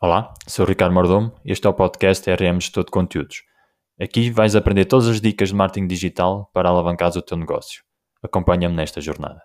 Olá, sou o Ricardo Mordomo e este é o podcast RM Gestor de Conteúdos. Aqui vais aprender todas as dicas de marketing digital para alavancar o teu negócio. Acompanha-me nesta jornada.